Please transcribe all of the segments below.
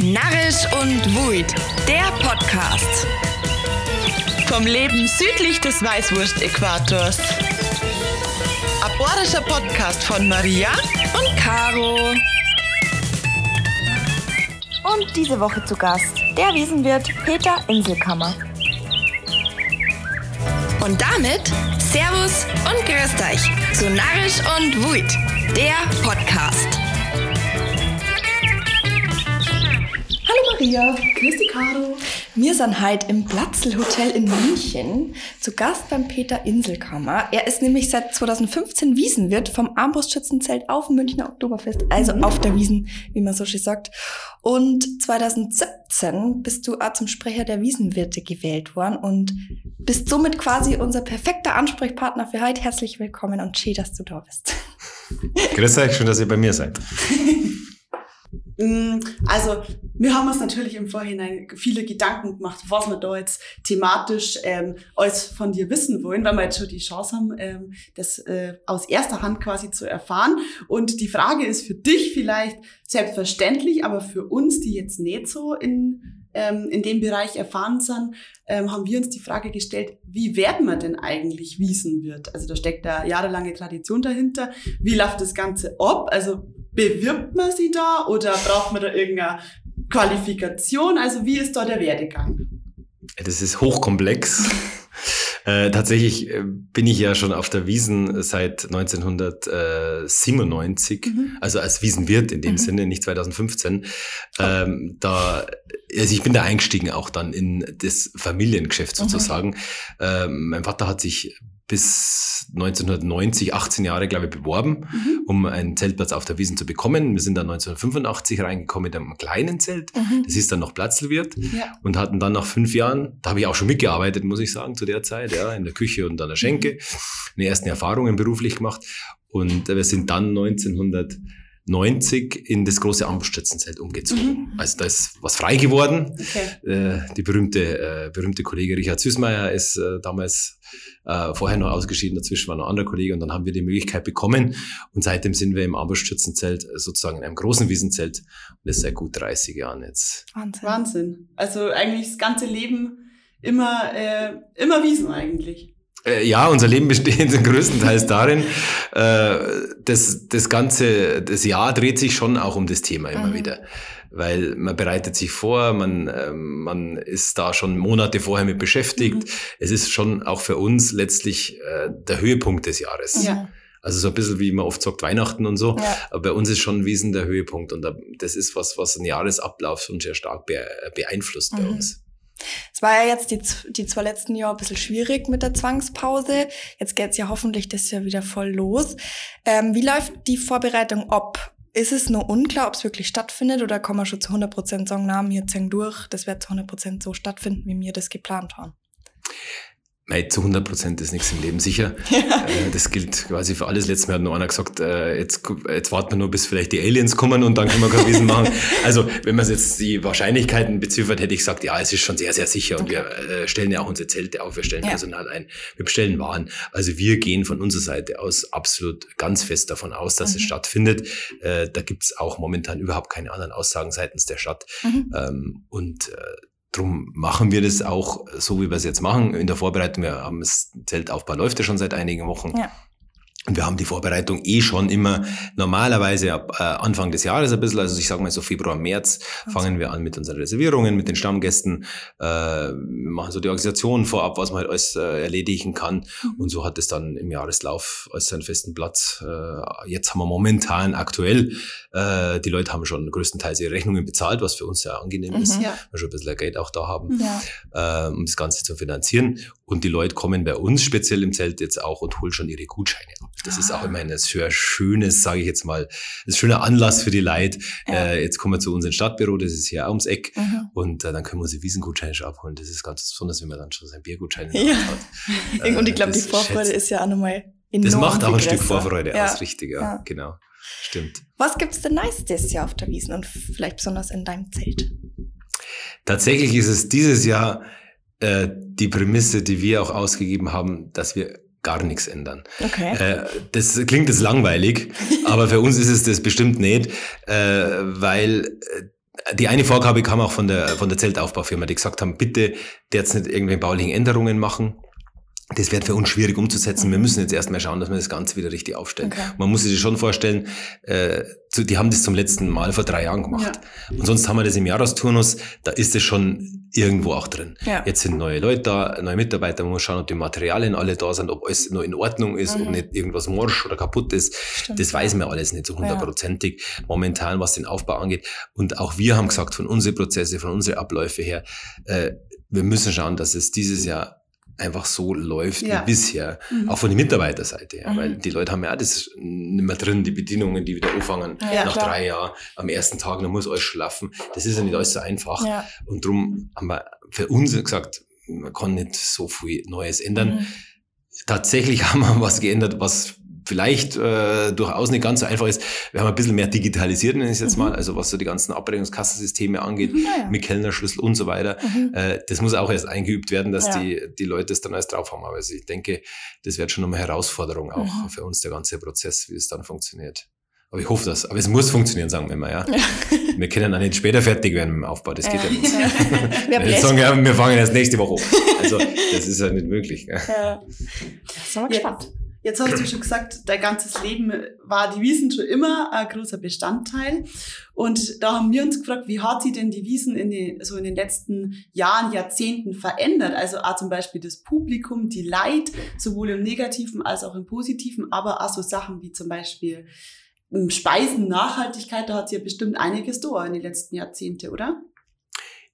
Narrisch und Wuid, der Podcast. Vom Leben südlich des Weißwurst-Äquators. Aborischer Podcast von Maria und Caro. Und diese Woche zu Gast der Wiesenwirt Peter Inselkammer. Und damit Servus und Grüßt euch zu Narrisch und Wuid, der Podcast. Maria, grüß dich Caro. Wir sind heute im Platzl Hotel in München zu Gast beim Peter Inselkammer. Er ist nämlich seit 2015 Wiesenwirt vom Armbrustschützenzelt auf dem Münchner Oktoberfest, also mhm. auf der Wiesen, wie man so schön sagt. Und 2017 bist du auch zum Sprecher der Wiesenwirte gewählt worden und bist somit quasi unser perfekter Ansprechpartner für heute. Herzlich willkommen und schön, dass du da bist. Grüß euch, schön, dass ihr bei mir seid. Mm, also, wir haben uns natürlich im Vorhinein viele Gedanken gemacht, was wir da jetzt thematisch ähm, alles von dir wissen wollen, weil wir jetzt schon die Chance haben, ähm, das äh, aus erster Hand quasi zu erfahren. Und die Frage ist für dich vielleicht selbstverständlich, aber für uns, die jetzt nicht so in, ähm, in dem Bereich erfahren sind, ähm, haben wir uns die Frage gestellt, wie werden wir denn eigentlich Wiesenwirt? Also da steckt da jahrelange Tradition dahinter. Wie läuft das Ganze ab? Also bewirbt man sie da oder braucht man da irgendeine Qualifikation? Also wie ist da der Werdegang? Das ist hochkomplex. Äh, tatsächlich äh, bin ich ja schon auf der Wiesen seit 1997, mhm. also als Wiesenwirt in dem mhm. Sinne, nicht 2015. Ähm, da, also ich bin da eingestiegen auch dann in das Familiengeschäft sozusagen. Mhm. Ähm, mein Vater hat sich bis 1990, 18 Jahre, glaube ich, beworben, mhm. um einen Zeltplatz auf der Wiesen zu bekommen. Wir sind dann 1985 reingekommen mit einem kleinen Zelt. Mhm. Das ist dann noch Platzlwirt ja. und hatten dann nach fünf Jahren, da habe ich auch schon mitgearbeitet, muss ich sagen, zu der Zeit, ja, in der Küche und an der Schenke, mhm. meine ersten Erfahrungen beruflich gemacht. Und wir sind dann 1900 90 in das große Amtsstützenzelt umgezogen. Mhm. Also da ist was frei geworden. Okay. Äh, die berühmte, äh, berühmte Kollege Richard Süßmeier ist äh, damals äh, vorher noch ausgeschieden, dazwischen war noch ein anderer Kollege und dann haben wir die Möglichkeit bekommen und seitdem sind wir im Amtsstützenzelt sozusagen in einem großen Wiesenzelt und das ist seit gut 30 Jahren jetzt. Wahnsinn. Wahnsinn. Also eigentlich das ganze Leben immer, äh, immer Wiesen eigentlich. Äh, ja, unser Leben besteht größtenteils darin, äh, das, das ganze, das Jahr dreht sich schon auch um das Thema immer mhm. wieder. Weil man bereitet sich vor, man, äh, man ist da schon Monate vorher mit beschäftigt. Mhm. Es ist schon auch für uns letztlich äh, der Höhepunkt des Jahres. Ja. Also so ein bisschen wie man oft sagt Weihnachten und so. Ja. Aber bei uns ist schon Wiesen der Höhepunkt und das ist was, was den Jahresablauf schon sehr stark beeinflusst mhm. bei uns. Es war ja jetzt die, die zwei letzten Jahre ein bisschen schwierig mit der Zwangspause. Jetzt geht's ja hoffentlich das Jahr wieder voll los. Ähm, wie läuft die Vorbereitung ab? Ist es nur unklar, ob es wirklich stattfindet oder kann man schon zu 100% sagen, na, wir ziehen durch, das wird zu 100% so stattfinden, wie wir das geplant haben? Nein, zu 100 Prozent ist nichts im Leben sicher. Ja. Äh, das gilt quasi für alles. Letztes Mal hat noch einer gesagt, äh, jetzt, jetzt warten wir nur, bis vielleicht die Aliens kommen und dann können wir kein Wiesen machen. Also, wenn man jetzt die Wahrscheinlichkeiten beziffert, hätte ich gesagt, ja, es ist schon sehr, sehr sicher. Und okay. wir äh, stellen ja auch unsere Zelte auf, wir stellen ja. Personal ein, wir bestellen Waren. Also wir gehen von unserer Seite aus absolut ganz fest davon aus, dass mhm. es stattfindet. Da gibt's auch momentan überhaupt keine anderen Aussagen seitens der Stadt. Mhm. Ähm, und Drum machen wir das auch so, wie wir es jetzt machen. In der Vorbereitung, wir haben das Zeltaufbau läuft ja schon seit einigen Wochen. Ja. Und wir haben die Vorbereitung eh schon immer normalerweise ab äh, Anfang des Jahres ein bisschen, also ich sage mal so Februar, März, fangen wir an mit unseren Reservierungen, mit den Stammgästen, äh, wir machen so die Organisation vorab, was man halt alles äh, erledigen kann. Mhm. Und so hat es dann im Jahreslauf als seinen festen Platz. Äh, jetzt haben wir momentan aktuell, äh, die Leute haben schon größtenteils ihre Rechnungen bezahlt, was für uns sehr angenehm mhm, ist, ja. wir schon ein bisschen Geld auch da haben, ja. äh, um das Ganze zu finanzieren. Und die Leute kommen bei uns speziell im Zelt jetzt auch und holen schon ihre Gutscheine ab. Das ah. ist auch ah. immer ein sehr schönes, sage ich jetzt mal, ein schöner Anlass für die Leute. Ja. Äh, jetzt kommen wir zu unserem Stadtbüro, das ist hier ums Eck. Mhm. Und äh, dann können wir unsere Wiesengutscheine schon abholen. Das ist ganz besonders, wenn man dann schon sein Biergutschein ja. hat. Äh, und ich glaube, die Vorfreude ist ja auch nochmal enorm Das macht auch ein Stück Vorfreude ja. aus, richtig, ja. genau. Stimmt. Was gibt's denn Nice Jahr auf der Wiesen und vielleicht besonders in deinem Zelt? Tatsächlich ist es dieses Jahr äh, die Prämisse, die wir auch ausgegeben haben, dass wir gar nichts ändern. Okay. Äh, das klingt jetzt langweilig, aber für uns ist es das bestimmt nicht, äh, weil äh, die eine Vorgabe kam auch von der, von der Zeltaufbaufirma, die gesagt haben, bitte jetzt nicht irgendwelche baulichen Änderungen machen. Das wird für uns schwierig umzusetzen. Wir müssen jetzt erstmal schauen, dass wir das Ganze wieder richtig aufstellen. Okay. Man muss sich schon vorstellen, äh, zu- die haben das zum letzten Mal vor drei Jahren gemacht. Und sonst haben wir das im Jahresturnus, da ist es schon irgendwo auch drin. Ja. Jetzt sind neue Leute da, neue Mitarbeiter, man muss schauen, ob die Materialien alle da sind, ob alles noch in Ordnung ist, ob Mhm. nicht irgendwas morsch oder kaputt ist. Stimmt. Das weiß man alles nicht so hundertprozentig momentan, was den Aufbau angeht. Und auch wir haben gesagt, von unseren Prozesse, von unseren Abläufe her, äh, wir müssen schauen, dass es dieses Jahr einfach so läuft Ja. wie bisher. Mhm. Auch von der Mitarbeiterseite her. Mhm. Weil die Leute haben ja auch das nicht mehr drin, die Bedienungen, die wieder anfangen Ja, nach klar. drei Jahren am ersten Tag, dann muss alles schlafen. Das ist ja nicht alles so einfach. Ja. Und darum haben wir für uns gesagt, man kann nicht so viel Neues ändern. Mhm. Tatsächlich haben wir was geändert, was vielleicht äh, durchaus nicht ganz so einfach ist. Wir haben ein bisschen mehr digitalisiert, nenne ich es jetzt Mhm. mal, also was so die ganzen Abrechnungskassensysteme angeht, Ja, ja. mit Kellnerschlüssel und so weiter. Mhm. Äh, das muss auch erst eingeübt werden, dass Ja. die, die Leute es dann alles drauf haben. Aber also ich denke, das wird schon nochmal Herausforderung auch Mhm. für uns, der ganze Prozess, wie es dann funktioniert. Aber ich hoffe das. Aber es muss funktionieren, sagen wir mal, ja. Wir können auch nicht später fertig werden mit dem Aufbau. Das geht ja, nicht. Wir bläst? sagen, ja, wir fangen erst nächste Woche an. Also, das ist ja nicht möglich. Ja. Sind wir gespannt. Jetzt hast du schon gesagt, dein ganzes Leben war die Wiesen schon immer ein großer Bestandteil. Und da haben wir uns gefragt, wie hat sich denn die Wiesen in den, so in den letzten Jahren, Jahrzehnten verändert? Also auch zum Beispiel das Publikum, die Leid, sowohl im Negativen als auch im Positiven, aber auch so Sachen wie zum Beispiel ähm, Speisen, Nachhaltigkeit, da hat sich ja bestimmt einiges da in den letzten Jahrzehnten, oder?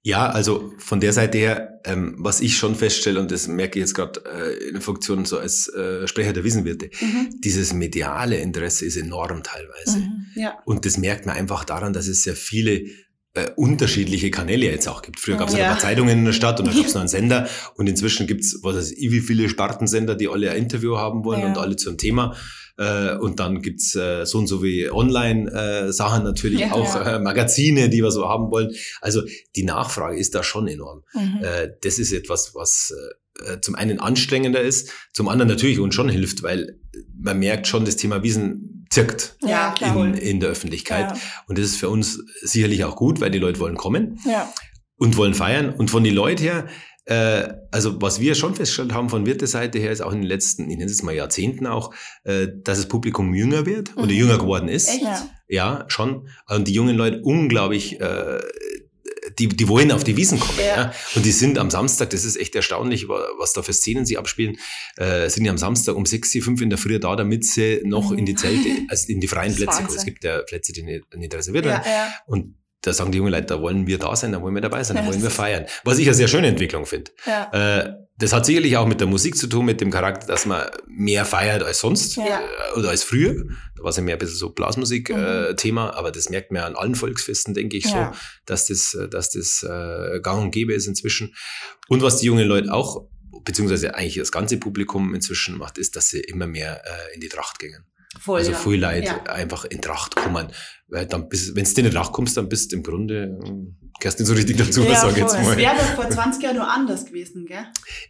Ja, also von der Seite her, ähm, was ich schon feststelle, und das merke ich jetzt gerade äh, in der Funktion so als äh, Sprecher der Wiesenwirte, Mhm. dieses mediale Interesse ist enorm teilweise. Mhm. Ja. Und das merkt man einfach daran, dass es sehr viele äh, unterschiedliche Kanäle jetzt auch gibt. Früher gab es Ja. ein paar Zeitungen in der Stadt und dann gab es noch einen Sender und inzwischen gibt's was weiß ich, wie viele Spartensender, die alle ein Interview haben wollen Ja. und alle zum Thema. Äh, und dann gibt's äh, so und so wie Online-Sachen natürlich, Ja. auch Ja. äh, Magazine, die wir so haben wollen. Also die Nachfrage ist da schon enorm. Mhm. Äh, das ist etwas, was äh, zum einen anstrengender ist, zum anderen natürlich uns schon hilft, weil man merkt schon, das Thema Wiesen zirkt Ja, in, in der Öffentlichkeit. Ja. Und das ist für uns sicherlich auch gut, weil die Leute wollen kommen Ja. und wollen feiern. Und von den Leuten her, äh, also was wir schon festgestellt haben von Wirteseite her, ist auch in den letzten, ich nenne es mal Jahrzehnten auch, äh, dass das Publikum jünger wird oder Mhm. jünger geworden ist. Echt? Ja. Ja, schon. Und die jungen Leute unglaublich, äh, die, die wollen auf die Wiesen kommen. Ja. Ja. Und die sind am Samstag, das ist echt erstaunlich, wa- was da für Szenen sie abspielen, äh, sind die am Samstag um sechs, fünf in der Früh da, damit sie noch Mhm. in die Zelte, also in die freien Plätze kommen. Es gibt ja Plätze, die nicht, nicht reserviert werden. Ja. Ja. Und da sagen die jungen Leute, da wollen wir da sein, da wollen wir dabei sein, da wollen wir feiern. Was ich eine sehr schöne Entwicklung finde. Ja. Äh, das hat sicherlich auch mit der Musik zu tun, mit dem Charakter, dass man mehr feiert als sonst Ja. äh, oder als früher. Da war es ja mehr ein bisschen so Mhm. Blasmusik-Thema, aber das merkt man ja an allen Volksfesten, denke ich Ja. so, dass das, äh, dass das äh, gang und gäbe ist inzwischen. Und was die jungen Leute auch, beziehungsweise eigentlich das ganze Publikum inzwischen macht, ist, dass sie immer mehr äh, in die Tracht gehen. Voll. also ja. viel Leute Ja. einfach in Tracht kommen. Weil dann bist, wenn du in Tracht kommst, dann bist du im Grunde, gehörst nicht so richtig dazu, Ja, sag ich jetzt voll. Das mal. wäre doch vor 20 Jahren nur anders gewesen, gell?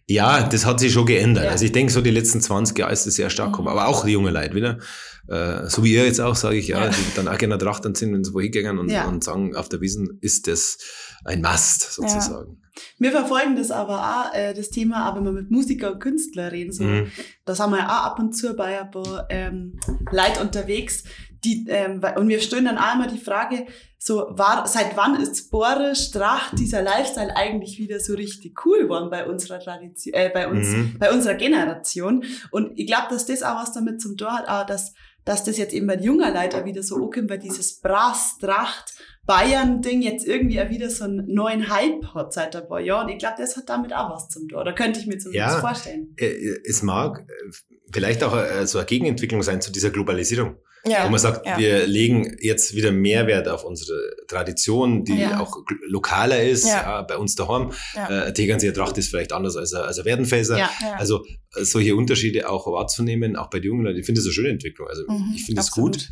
Ja, das hat sich schon geändert. Ja. Also ich denke, so die letzten 20 Jahre ist das sehr stark gekommen. Mhm. Aber auch die junge Leute wieder. Äh, so wie ihr jetzt auch, sage ich, ja, Ja. die dann auch gerne Tracht dann sind, wenn sie wohin gehen und, Ja. und sagen, auf der Wiesen ist das ein Mast sozusagen. Wir verfolgen das aber auch, äh, das Thema, auch wenn wir mit Musiker und Künstler reden. So. Mhm. Da sind wir ja auch ab und zu bei ein paar ähm, Leute unterwegs. Die, ähm, und wir stellen dann auch immer die Frage, so, war, seit wann ist Borisch, Tracht, dieser Lifestyle eigentlich wieder so richtig cool geworden bei unserer Tradition, äh, bei uns, Mhm. bei unserer Generation? Und ich glaube, dass das auch was damit zum Tor hat, auch dass, dass das jetzt eben bei Leuten auch wieder so ankommt, weil dieses Brass, Tracht, Bayern-Ding jetzt irgendwie auch wieder so einen neuen Hype hat seit ein paar Jahren. Ich glaube, das hat damit auch was zum Tor. Da könnte ich mir zumindest Ja. vorstellen. Äh, Es mag äh, vielleicht auch äh, so eine Gegenentwicklung sein zu dieser Globalisierung. Ja. Wo man sagt, ja. wir legen jetzt wieder Mehrwert auf unsere Tradition, die Ja. auch lokaler ist, Ja. bei uns daheim. Ja. Äh, Tegernseer Tracht ist vielleicht anders als, als ein Werdenfelser. Also äh, solche Unterschiede auch wahrzunehmen, auch bei den jungen Leuten, ich finde das eine schöne Entwicklung. Also Mhm, ich finde es gut.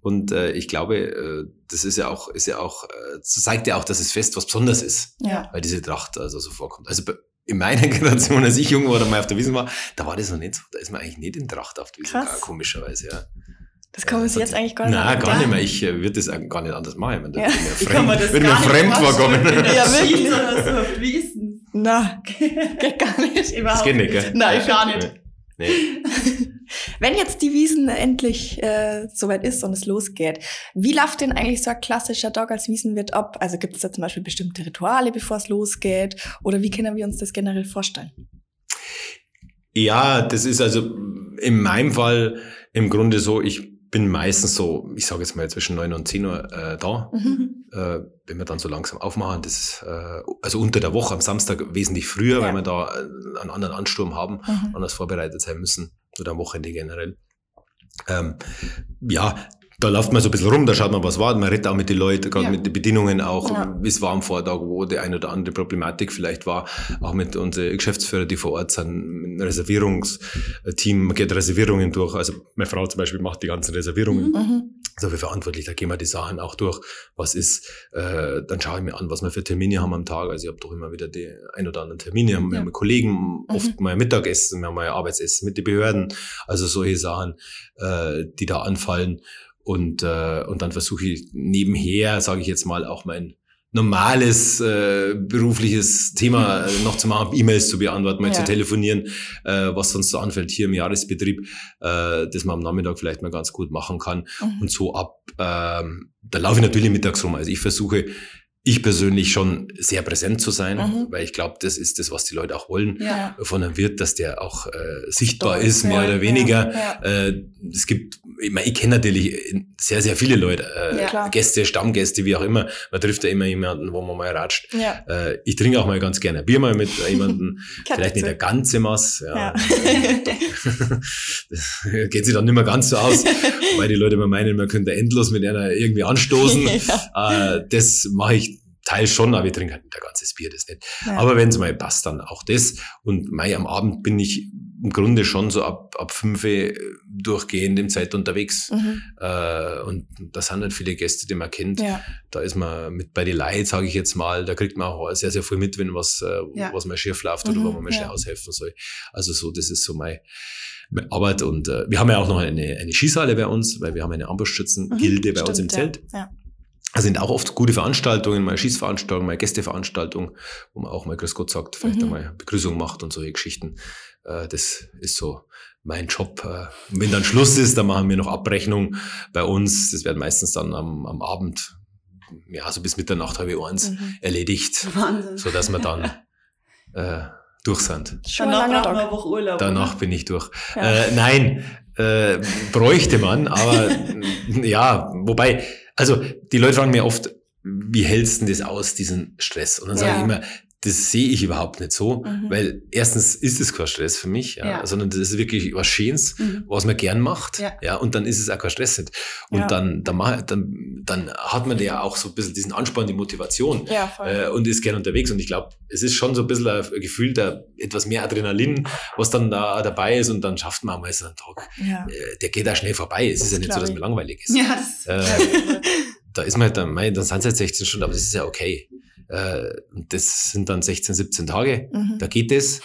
Und äh, ich glaube, äh, das ist ja auch, ist ja auch, äh, zeigt ja auch, dass es Fest was Besonderes ist, Ja. weil diese Tracht also so vorkommt. Also in meiner Generation, als ich jung war oder mal auf der Wiesen war, da war das noch nicht so. Da ist man eigentlich nicht in Tracht auf der Wiesen, komischerweise, ja. Das kann man sich jetzt eigentlich gar nicht Nein, gar nicht mehr. Ich äh, würde das auch gar nicht anders machen. Wenn Ja. mir Ich kann mir fremd, das wenn mir gar nicht fremd vorkommen. Ja, wirklich. Oder so. Na, geht gar nicht. Überhaupt Das geht nicht, gell? Nein, gar nicht. Nee. Wenn jetzt die Wiesen endlich äh, soweit ist und es losgeht, wie läuft denn eigentlich so ein klassischer Tag als Wiesenwirt ab? Also gibt es da zum Beispiel bestimmte Rituale, bevor es losgeht? Oder wie können wir uns das generell vorstellen? Ja, das ist also in meinem Fall im Grunde so, ich bin meistens so, ich sage jetzt mal zwischen 9 und 10 Uhr äh, da. Mhm. äh, wenn wir dann so langsam aufmachen, das ist, äh, also unter der Woche am Samstag wesentlich früher, Ja. weil wir da äh, einen anderen Ansturm haben, Mhm. anders vorbereitet sein müssen, oder am Wochenende generell. Ähm, ja, da läuft man so ein bisschen rum, da schaut man, was war, man redet auch mit den Leuten, gerade Ja. mit den Bedingungen auch, Ja. wie es war am Vortag, wo die eine oder andere Problematik vielleicht war, auch mit unseren Geschäftsführern, die vor Ort sind, mit Reservierungsteam, man geht Reservierungen durch, also meine Frau zum Beispiel macht die ganzen Reservierungen, Mhm. so wie verantwortlich, da gehen wir die Sachen auch durch. Was ist, äh, dann schaue ich mir an, was wir für Termine haben am Tag. Also ich habe doch immer wieder die ein oder anderen Termine. Wir Ja. haben mit Kollegen, oft mal Mittagessen, wir haben mal Arbeitsessen mit den Behörden. Also solche Sachen, äh, die da anfallen. Und, äh, und dann versuche ich nebenher, sage ich jetzt mal, auch mein normales äh, berufliches Thema äh, noch zu machen, E-Mails zu beantworten, mal Ja. zu telefonieren, äh, was sonst so anfällt hier im Jahresbetrieb, äh, das man am Nachmittag vielleicht mal ganz gut machen kann. Mhm. Und so ab, ähm, da laufe ich natürlich mittags rum. Also ich versuche, ich persönlich schon sehr präsent zu sein, Mhm. weil ich glaube, das ist das, was die Leute auch wollen Ja. von einem Wirt, dass der auch äh, sichtbar Da ist, mehr voll, oder weniger. Ja, Äh, es gibt, ich, mein, ich kenne natürlich sehr, sehr viele Leute, äh, Ja. Gäste, Stammgäste, wie auch immer. Man trifft ja immer jemanden, wo man mal ratscht. ja. Äh, ich trinke auch mal ganz gerne ein Bier mal mit jemandem, Gehört vielleicht nicht der ganze Mass. Ja. Ja. geht sich dann nicht mehr ganz so aus, weil die Leute immer meinen, man könnte endlos mit einer irgendwie anstoßen. Äh, das mache ich teils schon, aber ich trinke halt nicht ein ganzes Bier, das nicht. Ja. Aber wenn es mal passt, dann auch das. Und Mai am Abend bin ich im Grunde schon so ab, ab fünf durchgehend im Zeit unterwegs. Mhm. Äh, und da sind halt viele Gäste, die man kennt. ja. Da ist man mit bei den Leid, sage ich jetzt mal. Da kriegt man auch sehr, sehr viel mit, wenn was, äh, Ja. was mal schief läuft oder Mhm, wo man mal schnell aushelfen soll. Also so, das ist so meine, meine Arbeit. Und äh, wir haben ja auch noch eine, eine Skisaale bei uns, weil wir haben eine Ambusschützen-Gilde bei uns im Mhm. Stimmt, Zelt. Ja. Also sind auch oft gute Veranstaltungen, mal Schießveranstaltungen, mal Gästeveranstaltungen, wo man auch mal Grüß Gott sagt, vielleicht Mhm. einmal Begrüßung macht und solche Geschichten. Äh, Das ist so mein Job. Äh, Und wenn dann Schluss ist, dann machen wir noch Abrechnung bei uns. Das wird meistens dann am, am Abend, ja, so bis Mitternacht, halb eins Mhm. erledigt, Wahnsinn. so dass wir dann äh, durch sind. Schon Danach man Tag. eine Woche Urlaub. Danach bin ich durch. Ja. Äh, nein, äh, bräuchte man, aber ja, wobei, also die Leute fragen mir oft, wie hältst du denn das aus, diesen Stress? Und dann sage Ja. ich immer, das sehe ich überhaupt nicht so, Mhm. weil erstens ist es kein Stress für mich, ja, Ja. sondern das ist wirklich was Schönes, Mhm. was man gern macht, Ja. ja, und dann ist es auch kein Stress nicht. Und Ja. dann, dann, mach- dann, dann hat man ja auch so ein bisschen diesen Ansporn, die Motivation Ja, äh, und ist gern unterwegs. Und ich glaube, es ist schon so ein bisschen ein Gefühl der etwas mehr Adrenalin, was dann da dabei ist und dann schafft man mal so einen Tag. Äh, der geht da schnell vorbei. Es ist ja nicht so, dass mir langweilig ist. Ja, das Äh, Da ist man halt dann, mei, dann sind es halt 16 Stunden, aber das ist ja okay. Äh, und das sind dann 16, 17 Tage. Mhm. Da geht es.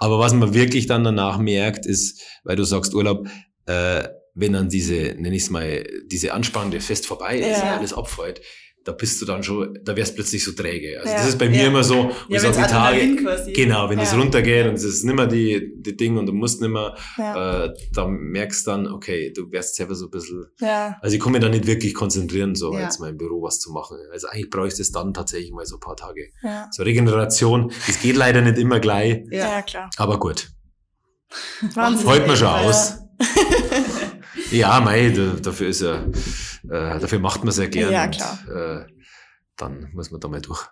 Aber was man wirklich dann danach merkt, ist, weil du sagst Urlaub, äh, wenn dann diese, nenne ich es mal, diese anspannende Fest vorbei ist, Ja. alles abfällt, da bist du dann schon, da wärst plötzlich so träge. Also Ja. das ist bei mir Ja. immer so, wo ja, ich sage, die Tage, quasi. genau, wenn es Ja. runtergeht und es ist nimmer die, die Ding und du musst nimmer, Ja. äh, da merkst dann, okay, du wärst selber so ein bisschen, ja. also ich kann mich da nicht wirklich konzentrieren, so Ja. jetzt mal im Büro was zu machen. Also eigentlich brauche ich das dann tatsächlich mal so ein paar Tage. Ja. So Regeneration, das geht leider nicht immer gleich, Ja. Ja. klar. aber gut. Wahnsinn. Freut man schon Ja. aus. Ja, mei, da, dafür ist er, äh, dafür macht man es ja gern. Ja, und, klar. äh, dann muss man da mal durch.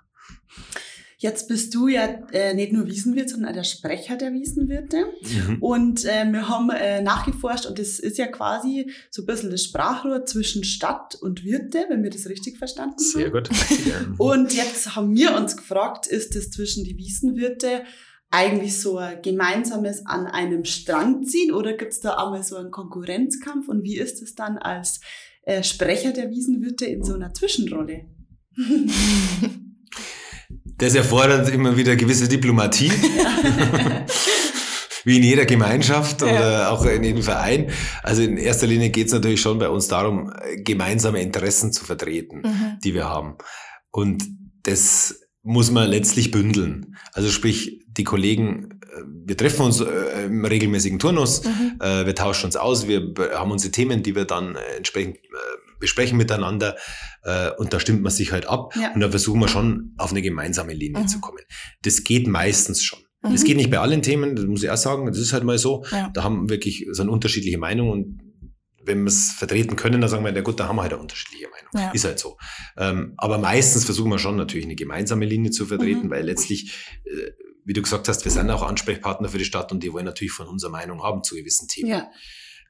Jetzt bist du ja äh, nicht nur Wiesenwirt, sondern auch der Sprecher der Wiesenwirte. Mhm. Und äh, wir haben äh, nachgeforscht und das ist ja quasi so ein bisschen das Sprachrohr zwischen Stadt und Wirte, wenn wir das richtig verstanden Sehr haben. gut. Ja. Und jetzt haben wir uns gefragt, ist es zwischen die Wiesenwirte eigentlich so ein gemeinsames an einem Strang ziehen oder gibt es da einmal so einen Konkurrenzkampf und wie ist es dann als äh, Sprecher der Wiesenwirte in so einer Zwischenrolle? Das erfordert immer wieder gewisse Diplomatie. wie in jeder Gemeinschaft oder auch in jedem Verein. Also in erster Linie geht es natürlich schon bei uns darum, gemeinsame Interessen zu vertreten, Mhm. die wir haben. Und das muss man letztlich bündeln. Also sprich, die Kollegen, wir treffen uns äh, im regelmäßigen Turnus, Mhm. äh, wir tauschen uns aus, wir be- haben unsere Themen, die wir dann äh, entsprechend äh, besprechen miteinander äh, und da stimmt man sich halt ab Ja. und da versuchen wir schon auf eine gemeinsame Linie Mhm. zu kommen. Das geht meistens schon. Mhm. Das geht nicht bei allen Themen, das muss ich auch sagen, das ist halt mal so. Ja. Da haben wirklich so eine unterschiedliche Meinung und wenn wir es vertreten können, dann sagen wir, na gut, da haben wir halt eine unterschiedliche Meinung. Ja. Ist halt so. Ähm, aber meistens versuchen wir schon natürlich eine gemeinsame Linie zu vertreten, Mhm. weil letztlich, äh, wie du gesagt hast, wir sind auch Ansprechpartner für die Stadt und die wollen natürlich von unserer Meinung haben zu gewissen Themen. Ja.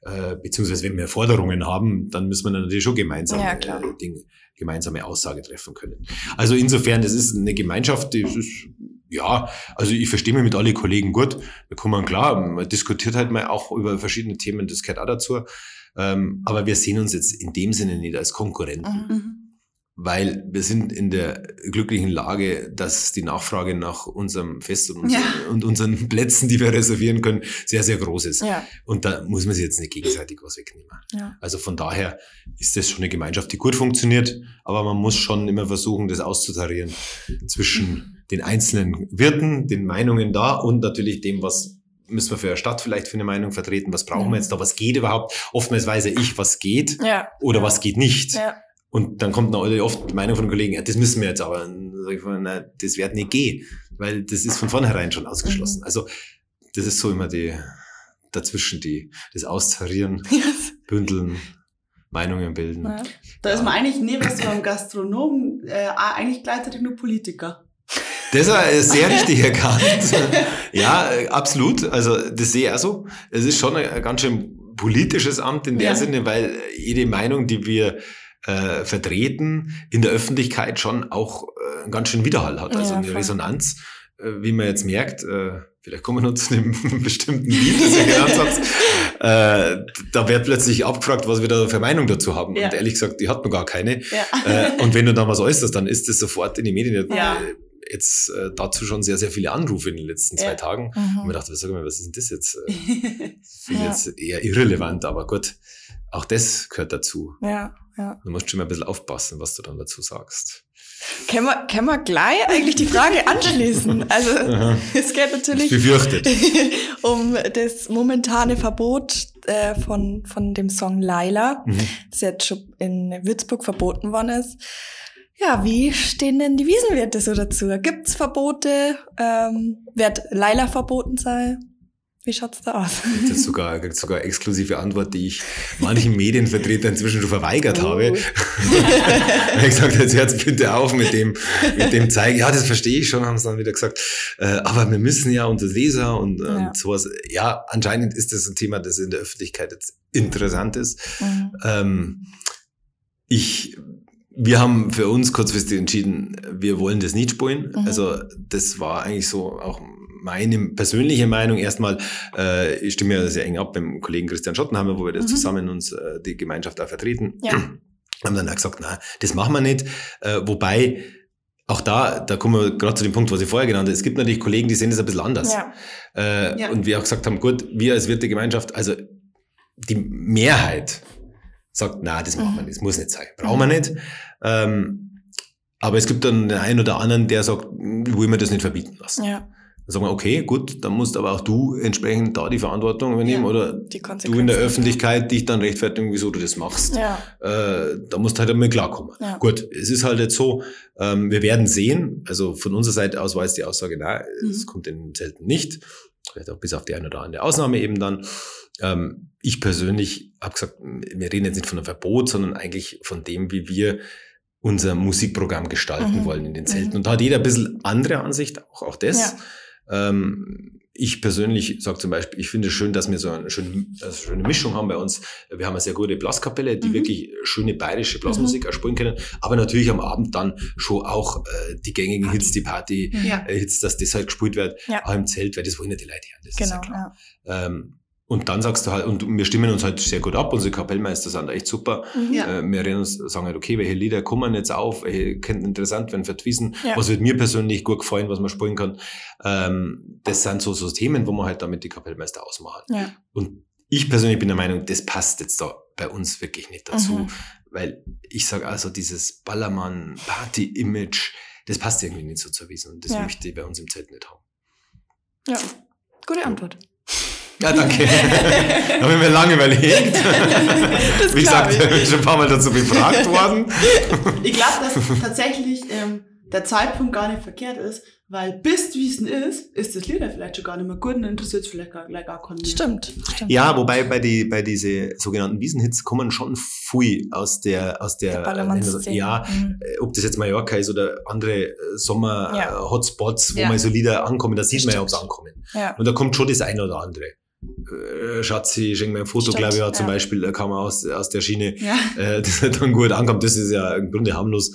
Äh, beziehungsweise wenn wir Forderungen haben, dann müssen wir natürlich schon gemeinsam Ja, äh, Dinge, gemeinsame Aussage treffen können. Also insofern, das ist eine Gemeinschaft, die ist, ja, also ich verstehe mich mit alle Kollegen gut. Wir kommen klar, man diskutiert halt mal auch über verschiedene Themen, das gehört auch dazu. Ähm, aber wir sehen uns jetzt in dem Sinne nicht als Konkurrenten, Mhm. Weil wir sind in der glücklichen Lage, dass die Nachfrage nach unserem Fest und, unseren, Ja. und unseren Plätzen, die wir reservieren können, sehr, sehr groß ist. Ja, Und da muss man sich jetzt nicht gegenseitig was wegnehmen. ja. Also von daher ist das schon eine Gemeinschaft, die gut funktioniert, aber man muss schon immer versuchen, das auszutarieren zwischen den einzelnen Wirten, den Meinungen da und natürlich dem, was müssen wir für eine Stadt vielleicht für eine Meinung vertreten, was brauchen wir jetzt da, was geht überhaupt. Oftmals weiß ja ich, was geht oder was geht nicht. Ja. Und dann kommt noch oft die Meinung von Kollegen, ja, das müssen wir jetzt aber. Na, das wird nicht gehen, weil das ist von vornherein schon ausgeschlossen. Mhm. Also das ist so immer die dazwischen die das Austarieren, bündeln, Meinungen bilden. Ja. Da ist man eigentlich neben so einem Gastronomen äh, eigentlich gleichzeitig nur Politiker. Das ist sehr richtig erkannt. ja, absolut. Also das sehe ich auch so. Es ist schon ein, ein ganz schön politisches Amt in der Ja. Sinne, weil jede Meinung, die wir äh, vertreten, in der Öffentlichkeit schon auch äh, einen ganz schön Widerhall hat. Also Ja, eine voll. Resonanz, äh, wie man jetzt merkt. Äh, vielleicht kommen wir noch zu dem bestimmten Lied, das ihr genannt habt. Äh, da wird plötzlich abgefragt, was wir da für Meinung dazu haben. Ja. Und ehrlich gesagt, die hat noch gar keine. Ja. Äh, und wenn du dann was äußerst, dann ist das sofort in die Medien. Ja. Äh, Jetzt äh, dazu schon sehr, sehr viele Anrufe in den letzten zwei Ja. Tagen. Und Mhm. mir dachte, sag mal, was ist denn das jetzt? Äh, Finde Ja. jetzt eher irrelevant, aber gut, auch das gehört dazu. Ja, ja. Du musst schon mal ein bisschen aufpassen, was du dann dazu sagst. Können wir, können wir gleich eigentlich die Frage anschließen? Also, es geht natürlich befürchtet. um das momentane Verbot äh, von, von dem Song Laila, Mhm. das jetzt schon in Würzburg verboten worden ist. Ja, wie stehen denn die Wiesenwirte so dazu? Gibt's Verbote? Ähm, wird Laila verboten sein? Wie schaut's da aus? Gibt jetzt sogar, sogar exklusive Antwort, die ich manchen Medienvertretern inzwischen schon verweigert Oh. habe. ich gesagt, jetzt hört bitte auf mit dem, mit dem Zeigen. Ja, das verstehe ich schon, haben sie dann wieder gesagt. Äh, aber wir müssen ja unter Leser und, Ja. und sowas. Ja, anscheinend ist das ein Thema, das in der Öffentlichkeit jetzt interessant ist. Mhm. Ähm, ich, wir haben für uns kurzfristig entschieden, wir wollen das nicht spielen. Mhm. Also das war eigentlich so auch meine persönliche Meinung. Erstmal, äh, ich stimme ja sehr eng ab dem Kollegen Christian Schottenhammer, wo wir das Mhm. zusammen uns äh, die Gemeinschaft auch vertreten. Ja. Haben dann auch gesagt, na, das machen wir nicht. Äh, wobei auch da, da kommen wir gerade zu dem Punkt, was ich vorher genannt habe. Es gibt natürlich Kollegen, die sehen das ein bisschen anders. Ja. Äh, Ja. Und wir auch gesagt haben, gut, wir als Wirte Gemeinschaft, also die Mehrheit sagt, na, das machen wir Mhm. nicht, das muss nicht sein, brauchen wir nicht. Ähm, aber es gibt dann den einen oder anderen, der sagt, will mir das nicht verbieten lassen. ja, sagen wir, okay, gut, dann musst aber auch du entsprechend da die Verantwortung übernehmen Ja. oder du in der Öffentlichkeit dich dann rechtfertigen, wieso du das machst. Ja, Äh, da musst du halt damit klarkommen. Ja. Gut, es ist halt jetzt so, ähm, wir werden sehen, also von unserer Seite aus war jetzt die Aussage, na, es Mhm. kommt in selten nicht, vielleicht auch bis auf die eine oder andere Ausnahme eben dann. Ähm, ich persönlich habe gesagt, wir reden jetzt nicht von einem Verbot, sondern eigentlich von dem, wie wir unser Musikprogramm gestalten Mhm. wollen in den Zelten. Mhm. Und da hat jeder ein bisschen andere Ansicht, auch, auch das. Ja. Ähm, ich persönlich sage zum Beispiel, ich finde es schön, dass wir so eine schöne, eine schöne Mischung haben bei uns. Wir haben eine sehr gute Blaskapelle, die Mhm. wirklich schöne bayerische Blasmusik auch spielen können, aber natürlich am Abend dann schon auch äh, die gängigen Hits, die Party, Mhm. Ja. äh, Hits, dass das halt gespielt wird, Ja. auch im Zelt, weil das wollen ja die Leute hören. Das genau. Ja. Ähm, Und dann sagst du halt, und wir stimmen uns halt sehr gut ab, unsere Kapellmeister sind echt super. Mhm. Ja. Äh, wir reden uns, sagen halt, okay, welche Lieder kommen jetzt auf, welche könnten interessant werden für Wiesen, Ja. was wird mir persönlich gut gefallen, was man spielen kann. Ähm, das sind so, so Themen, wo man halt damit die Kapellmeister ausmachen. Ja. Und ich persönlich bin der Meinung, das passt jetzt da bei uns wirklich nicht dazu, Mhm. weil ich sage also, dieses Ballermann-Party-Image, das passt irgendwie nicht so zur Wiesen und das möchte ich bei uns im Zelt nicht haben. Ja. Gute Antwort. Ja, danke. da haben wir lange überlegt. Das Wie gesagt, ich bin schon ein paar Mal dazu befragt worden. Ich glaube, dass tatsächlich ähm, der Zeitpunkt gar nicht verkehrt ist, weil bis Wiesen ist, ist das Lied ja vielleicht schon gar nicht mehr gut und interessiert es vielleicht gar, gleich gar keinen mehr. Stimmt. Stimmt. Ja, wobei bei die bei diese sogenannten Wiesenhits kommen schon viel aus der aus der, Der Ballermann-Szene. ja, Mhm. äh, ob das jetzt Mallorca ist oder andere äh, Sommer Ja. äh, Hotspots, wo Ja. mal so Lieder ankommen, da sieht man ja, ob sie ankommen. Ja. Und da kommt schon das eine oder andere. Äh, Schatzi, schenk mir ein Foto, glaube ich, ja, zum. Beispiel, da kam er aus, aus der Schiene, Ja. äh, das dann gut ankommt. Das ist ja im Grunde harmlos.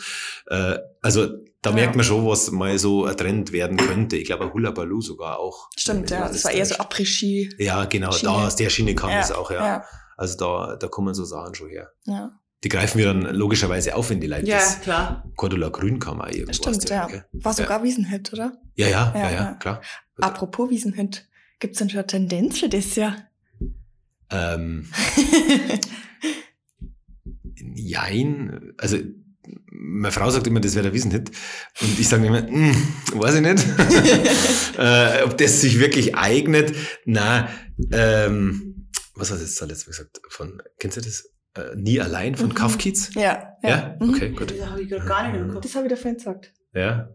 Äh, also da Ja. merkt man schon, was mal so ein Trend werden könnte. Ich glaube, Hula Baloo sogar auch. Stimmt, ja. Das war eher so? Après-Ski. Ja, genau, Schiene. da aus der Schiene kam das auch, ja. Also da, da kommen so Sachen schon her. ja. Die greifen wir dann logischerweise auf, wenn die Leute Ja, das klar. Cordula Grün kam auch irgendwo aus Stimmt, ja. War sogar Wiesenhit, oder? Ja, ja, Ja, ja, klar. Apropos Wiesenhit. Gibt's denn schon eine Tendenz für das Jahr? Ähm, jein, also meine Frau sagt immer, das wäre der Wiesenhit. Und ich sage immer, hm, weiß ich nicht. äh, ob das sich wirklich eignet. Na, ähm, was hat jetzt da letztes Mal gesagt? Von, kennst du das? Äh, Nie allein von Mhm. Kaufkiez? ja. Ja? Mhm. Okay, gut. Das habe ich gerade gar nicht im Kopf. Das habe ich da vorhin gesagt. Ja.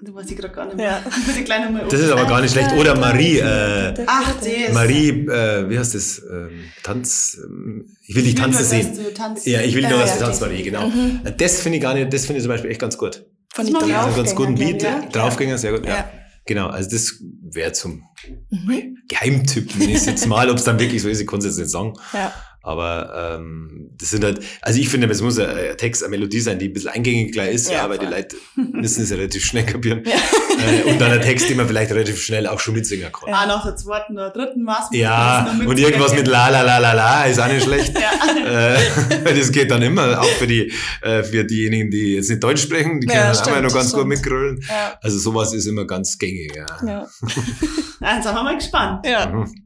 Das weiß ich gerade gar nicht mehr. Ja. Das ist aber gar nicht schlecht. Oder Marie, äh, Ach, das. Marie, äh, wie heißt das? Ähm, Tanz, ähm, ich will dich tanzen sehen. Ja, ich will nur, dass du tanzt, Marie, genau. Mhm. Das finde ich gar nicht, das finde ich zum Beispiel echt ganz gut. Von Das ist ein ganz guten Lied. ja. Draufgänger, sehr gut, ja. Ja. Genau, also das wäre zum Mhm. Geheimtipp, wenn ich es jetzt mal, ob es dann wirklich so ist, ich kann es jetzt nicht sagen. Ja. Aber ähm, das sind halt, also ich finde, es muss ein Text, eine Melodie sein, die ein bisschen eingängig gleich ist, Ja, ja, aber die. Leute müssen es relativ schnell kapieren. Ja. Äh, und dann ein Text, den man vielleicht relativ schnell auch schon mitsingen kann. Ah, nach der zweiten oder dritten Maß. Ja, und irgendwas mit la la la la la ist auch nicht schlecht. Ja. Äh, das geht dann immer, auch für die äh, für diejenigen, die jetzt nicht Deutsch sprechen, die Ja, können dann auch stimmt, mal noch ganz gut mitgrölen. Ja. Also sowas ist immer ganz gängig, ja. Ja. Jetzt sind wir mal gespannt. ja. Mhm.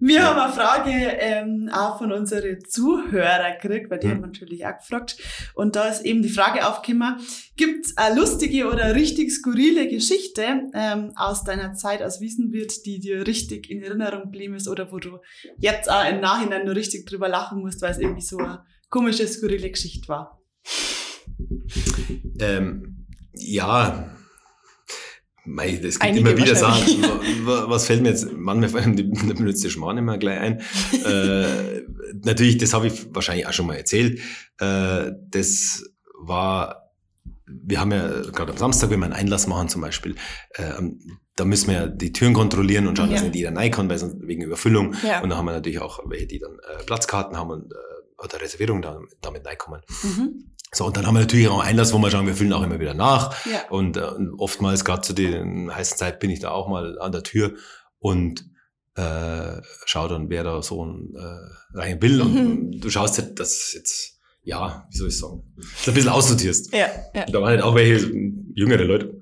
Wir haben eine Frage ähm, auch von unseren Zuhörern gekriegt, weil die Mhm. haben natürlich auch gefragt. Und da ist eben die Frage aufgekommen, gibt es eine lustige oder richtig skurrile Geschichte ähm, aus deiner Zeit als Wiesenwirt, die dir richtig in Erinnerung geblieben ist oder wo du jetzt auch im Nachhinein nur richtig drüber lachen musst, weil es irgendwie so eine komische, skurrile Geschichte war? Ähm, ja, mei, es gibt Einige immer wieder Sachen. was fällt mir jetzt, manchmal da benutzt der Schmarrn immer gleich ein. äh, natürlich, das habe ich wahrscheinlich auch schon mal erzählt. Äh, das war, wir haben ja gerade am Samstag, wenn wir einen Einlass machen zum Beispiel, äh, am- da müssen wir ja die Türen kontrollieren und schauen, dass Ja. nicht jeder rein kann, weil sonst wegen Überfüllung. Ja. Und dann haben wir natürlich auch welche, die dann äh, Platzkarten haben und äh, oder Reservierung da, damit reinkommen. Mhm. So, und dann haben wir natürlich auch Einlass, wo wir sagen, wir füllen auch immer wieder nach. Ja. Und äh, oftmals, gerade zu den heißen Zeit, bin ich da auch mal an der Tür und äh, schau dann, wer da so äh, rein will. Und Mhm. du schaust halt, dass jetzt, ja, wie soll ich sagen, dass du ein bisschen aussortierst. Ja. Ja. Und da waren halt auch welche jüngere Leute.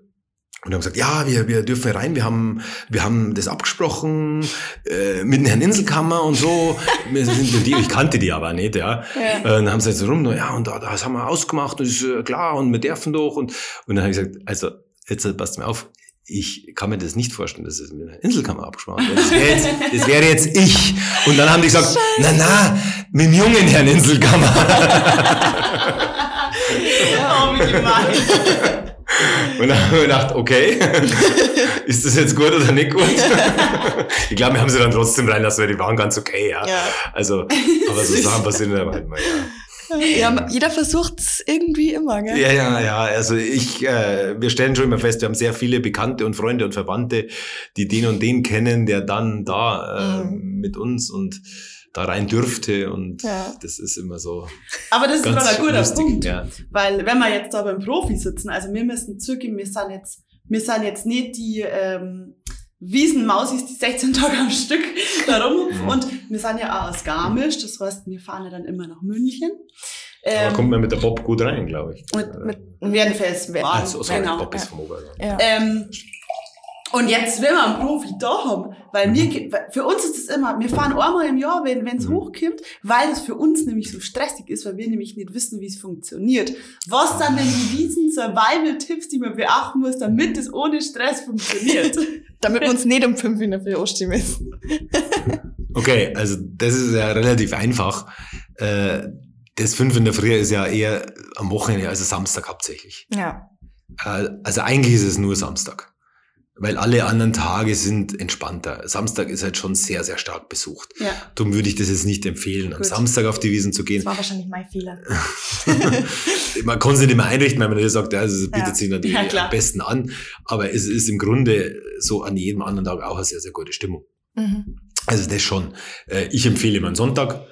Und haben gesagt, ja, wir, wir dürfen rein, wir haben, wir haben das abgesprochen äh, mit dem Herrn Inselkammer und so. Wir sind die, ich kannte die aber nicht, ja. Ja. Äh, dann haben sie jetzt so rum, ja, und da, das haben wir ausgemacht, und ist äh, klar, und wir dürfen doch. Und, und dann habe ich gesagt, also, jetzt äh, passt mir auf, ich kann mir das nicht vorstellen, dass es mit der Inselkammer abgesprochen wird. Das wäre jetzt, das wäre jetzt ich. Und dann haben die gesagt, na, na, mit dem jungen Herrn Inselkammer. oh, wie gemein. Und dann haben wir gedacht, okay, ist das jetzt gut oder nicht gut? ich glaube, wir haben sie dann trotzdem reinlassen, weil die waren ganz okay, ja. Ja. Also, aber so. Sachen passieren dann halt mal, ja. ja. Jeder versucht es irgendwie immer, gell? Ja, ja, ja. Also ich, äh, wir stellen schon immer fest, wir haben sehr viele Bekannte und Freunde und Verwandte, die den und den kennen, der dann da äh, Mhm. mit uns und da rein dürfte und Ja. das ist immer so Aber das ist mal ein guter lustig. Punkt. Ja. Weil wenn wir jetzt da beim Profi sitzen, also wir müssen zugeben, wir sind jetzt, wir sind jetzt nicht die, ähm, Wiesenmausis, die 16 Tage am Stück da rumhupfen. Mhm. Und wir sind ja auch aus Garmisch, das heißt, wir fahren ja dann immer nach München. Da Ähm, kommt man mit der Bob gut rein, glaube ich. mit, mit Werdenfels. also, sorry, genau. Bob ist vom Oberland. Ja. Ähm, und jetzt will man einen Profi da haben, weil Mhm. mir, ge- für uns ist es immer, wir fahren einmal im Jahr, wenn es Mhm. hochkommt, weil es für uns nämlich so stressig ist, weil wir nämlich nicht wissen, wie es funktioniert. Was dann denn die Wiesen Survival-Tipps, die man beachten muss, damit es ohne Stress funktioniert? Damit wir uns nicht um fünf in der Früh aufstehen müssen. Okay, also das ist ja relativ einfach. Äh, Das fünf in der Früh ist ja eher am Wochenende, also Samstag hauptsächlich. Ja. Äh, Also eigentlich ist es nur Samstag. Weil alle anderen Tage sind entspannter. Samstag ist halt schon sehr, sehr stark besucht. ja. Darum würde ich das jetzt nicht empfehlen, am Gut. Samstag auf die Wiesen zu gehen. Das war wahrscheinlich mein Fehler. man kann sich nicht mehr einrichten, weil man natürlich sagt, ja, es bietet Ja. sich natürlich Ja, am besten an. Aber es ist im Grunde so an jedem anderen Tag auch eine sehr, sehr gute Stimmung. Mhm. Also das schon. Äh, Ich empfehle immer einen Sonntag,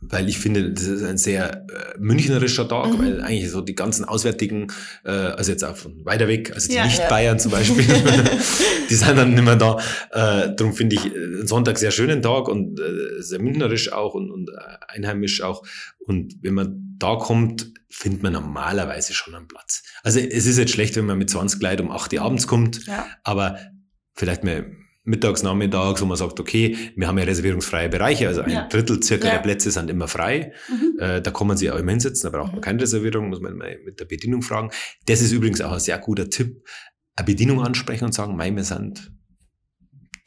weil ich finde, das ist ein sehr äh, münchnerischer Tag, Mhm. weil eigentlich so die ganzen Auswärtigen, äh, also jetzt auch von weiter weg, also die Ja. Nicht-Bayern zum Beispiel, die sind dann nicht mehr da. Äh, darum finde ich äh, einen Sonntag sehr schönen Tag und äh, sehr münchnerisch auch und, und äh, einheimisch auch. Und wenn man da kommt, findet man normalerweise schon einen Platz. Also es ist jetzt schlecht, wenn man mit 20 Leuten um 8 Uhr abends kommt, Ja. aber vielleicht mal mittags, nachmittags, wo man sagt, okay, wir haben ja reservierungsfreie Bereiche, also ein Ja. Drittel circa Ja. der Plätze sind immer frei. Mhm. Äh, da kann man sich auch immer hinsetzen, da braucht man Mhm. keine Reservierung, muss man mal mit der Bedienung fragen. Das ist übrigens auch ein sehr guter Tipp. Eine Bedienung ansprechen und sagen, mei, wir sind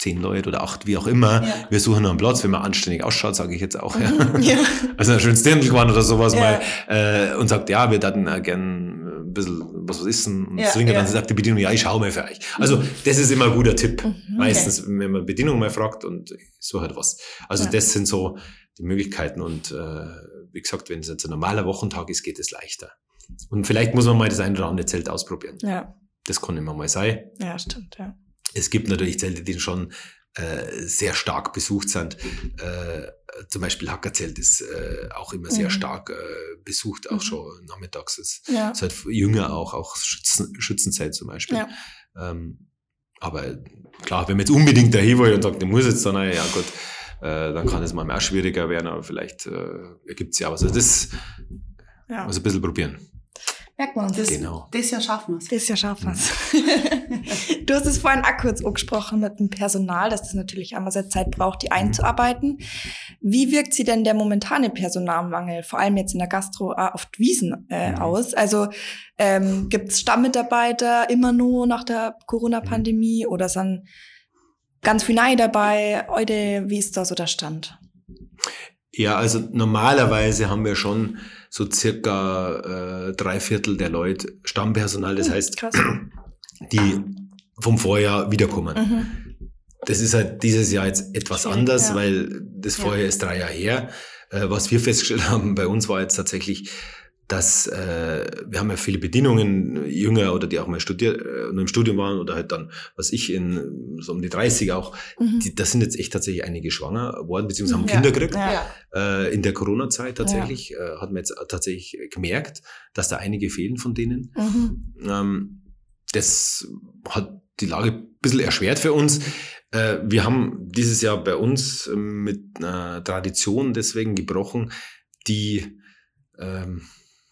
zehn Leute oder acht, wie auch immer. Ja. Wir suchen noch einen Platz, wenn man anständig ausschaut, sage ich jetzt auch. Ja. Mhm. Ja. Also ein schönes Dirndl oder sowas Ja. mal äh, und sagt, ja, wir hätten äh, gern ein bisschen was was essen und Ja, ja. Dann sagt die Bedienung, ja, ich schaue mal für euch. Also das ist immer ein guter Tipp. Mhm. Meistens, wenn man Bedienung mal fragt und so halt was. Also das sind so die Möglichkeiten und äh, wie gesagt, wenn es jetzt ein normaler Wochentag ist, geht es leichter. Und vielleicht muss man mal das ein oder andere Zelt ausprobieren. Ja. Das kann immer mal sein. Ja, stimmt, ja. Es gibt natürlich Zelte, die schon äh, sehr stark besucht sind. Äh, zum Beispiel Hackerzelt ist äh, auch immer sehr Mhm. stark äh, besucht, auch Mhm. schon nachmittags. Ist, Ja. ist halt jünger auch, auch Schützen, Schützenzelt zum Beispiel. Ja. Ähm, aber klar, wenn man jetzt unbedingt dahin will und sagt, ich muss jetzt dann, ja gut, äh, dann kann es mal mehr schwieriger werden, aber vielleicht äh, ergibt es ja was. Also das ja. muss ein bisschen probieren. Merkt man uns. Das, Genau. das Jahr schaffen wir es. Das ist ja scharf was. du hast es vorhin auch kurz angesprochen mit dem Personal, dass das natürlich einmal sehr Zeit braucht, die einzuarbeiten. Wie wirkt sie denn der momentane Personalmangel, vor allem jetzt in der Gastro, auch auf die Wiesen äh, Mhm. aus? Also ähm, gibt es Stammmitarbeiter immer nur nach der Corona-Pandemie oder sind ganz viele neue dabei? Heute, wie ist da so der Stand? Ja, also normalerweise haben wir schon so circa äh, drei Viertel der Leute Stammpersonal, das heißt, Krass. die vom Vorjahr wiederkommen. Mhm. Das ist halt dieses Jahr jetzt etwas Schwierig, anders, ja. weil das Ja. Vorjahr ist drei Jahre her. Äh, was wir festgestellt haben bei uns war jetzt tatsächlich, dass äh, wir haben ja viele Bedienungen, Jünger oder die auch mal studiert, äh, nur im Studium waren oder halt dann, was ich in so um die 30 auch, Mhm. die, da sind jetzt echt tatsächlich einige schwanger worden, beziehungsweise haben Ja. Kinder gekriegt. Ja. Äh, in der Corona-Zeit tatsächlich äh, hat man jetzt tatsächlich gemerkt, dass da einige fehlen von denen. Mhm. Ähm, das hat die Lage ein bisschen erschwert für uns. Äh, wir haben dieses Jahr bei uns ähm, mit einer Tradition deswegen gebrochen, die, ähm,